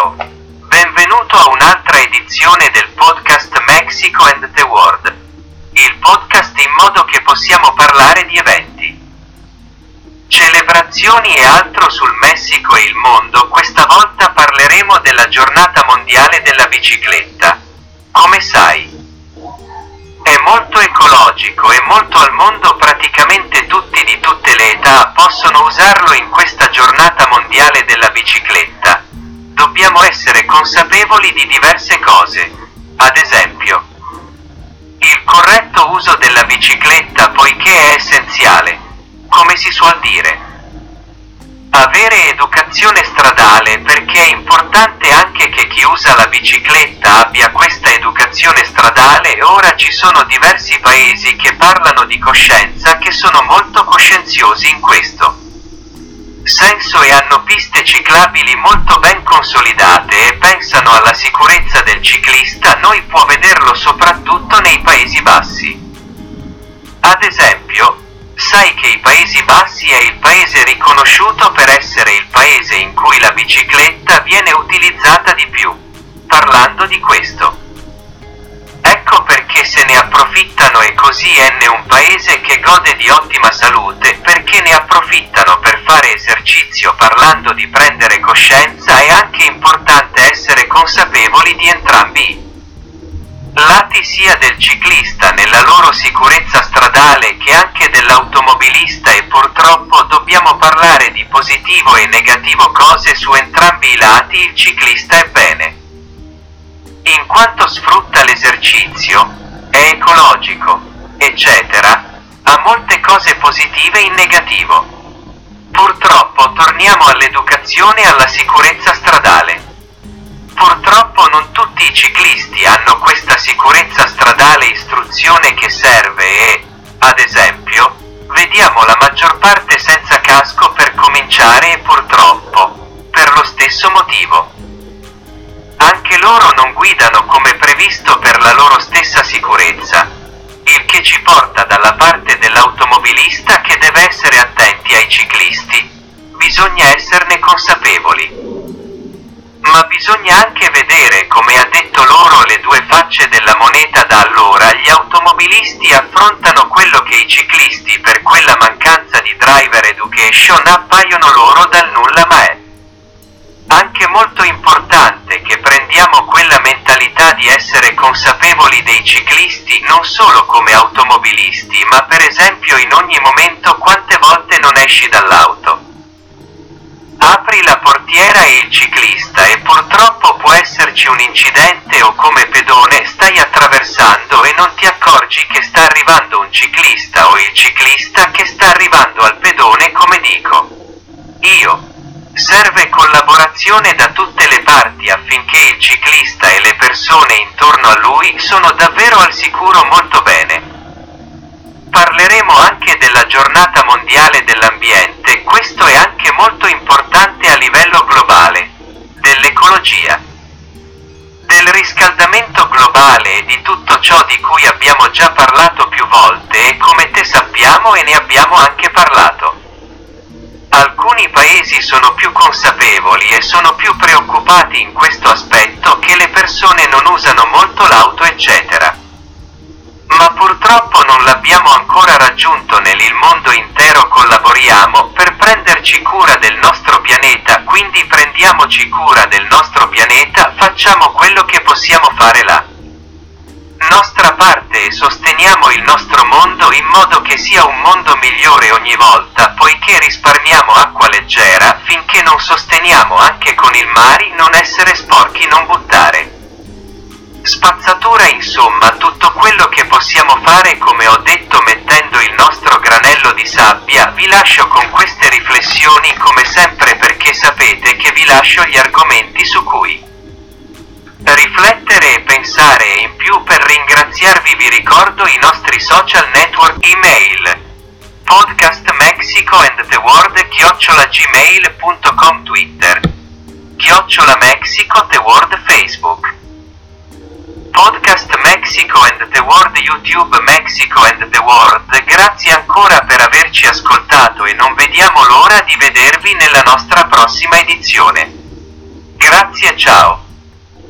Ciao, benvenuto a un'altra edizione del podcast Mexico and the World, il podcast in modo che possiamo parlare di eventi, celebrazioni e altro sul Messico e il mondo. Questa volta parleremo della giornata mondiale della bicicletta. Come sai, è molto ecologico e molto al mondo praticamente tutti di tutte le età possono usarlo in questa giornata mondiale della bicicletta. Consapevoli di diverse cose. Ad esempio, il corretto uso della bicicletta poiché è essenziale, come si suol dire. Avere educazione stradale perché è importante anche che chi usa la bicicletta abbia questa educazione stradale. Ora ci sono diversi paesi che parlano di coscienza che sono molto coscienziosi in questo senso e hanno piste ciclabili molto ben consolidate e pensano alla sicurezza del ciclista, noi può vederlo soprattutto nei Paesi Bassi. Ad esempio, sai che i Paesi Bassi è il paese riconosciuto per essere il paese in cui la bicicletta viene utilizzata di più. Parlando di questo. Ecco perché se ne approfittano e così è un paese che gode di ottima salute perché ne approfittano per fare esercizio parlando di prendere coscienza è anche importante essere consapevoli di entrambi lati sia del ciclista nella loro sicurezza stradale che anche dell'automobilista e purtroppo dobbiamo parlare di positivo e negativo cose su entrambi i lati il ciclista è bene in quanto sfrutta l'esercizio, è ecologico, eccetera, ha molte cose positive in negativo. Purtroppo torniamo all'educazione e alla sicurezza stradale. Purtroppo non tutti i ciclisti hanno questa sicurezza stradale istruzione che serve e, ad esempio, vediamo la maggior parte senza casco per cominciare e purtroppo, per lo stesso motivo. Anche loro non guidano come previsto per la loro stessa sicurezza, il che ci porta dalla parte dell'automobilista ciclisti. Bisogna esserne consapevoli. Ma bisogna anche vedere, come ha detto loro, le due facce della moneta da allora. Gli automobilisti affrontano quello che i ciclisti, per quella mancanza di driver education, appaiono loro dal nulla ma è anche molto importante che prendiamo quella mentalità di essere consapevoli dei ciclisti non solo come automobilisti, ma per esempio in ogni momento quante volte non esci dall'auto. Apri la portiera e il ciclista e purtroppo può esserci un incidente o come pedone stai attraversando e non ti accorgi che sta arrivando un ciclista o il ciclista che sta arrivando al pedone come dico. Io, Serve collaborazione da tutte le parti affinché il ciclista e le persone intorno a lui sono davvero al sicuro molto bene. Parleremo anche della giornata mondiale dell'ambiente, questo è anche molto importante a livello globale, dell'ecologia, del riscaldamento globale e di tutto ciò di cui abbiamo già parlato più volte e come te sappiamo e ne abbiamo anche parlato. Paesi sono più consapevoli e sono più preoccupati in questo aspetto che le persone non usano molto l'auto eccetera. Ma purtroppo non l'abbiamo ancora raggiunto nel mondo intero collaboriamo per prenderci cura del nostro pianeta, quindi prendiamoci cura del nostro pianeta, facciamo quello che possiamo fare là nostra parte e sosteniamo il nostro modo che sia un mondo migliore ogni volta, poiché risparmiamo acqua leggera finché non sosteniamo anche con il mari non essere sporchi, non buttare. Spazzatura insomma tutto quello che possiamo fare come ho detto mettendo il nostro granello di sabbia, vi lascio con queste riflessioni come sempre perché sapete che vi lascio gli argomenti su cui riflettere e pensare in più per ringraziarvi vi ricordo i nostri social network email. Podcast Mexico and the World chiocciola twitter. Chiocciola Mexico the World Facebook. Podcast Mexico and the World YouTube Mexico and the World. Grazie ancora per averci ascoltato e non vediamo l'ora di vedervi nella nostra prossima edizione. Grazie ciao.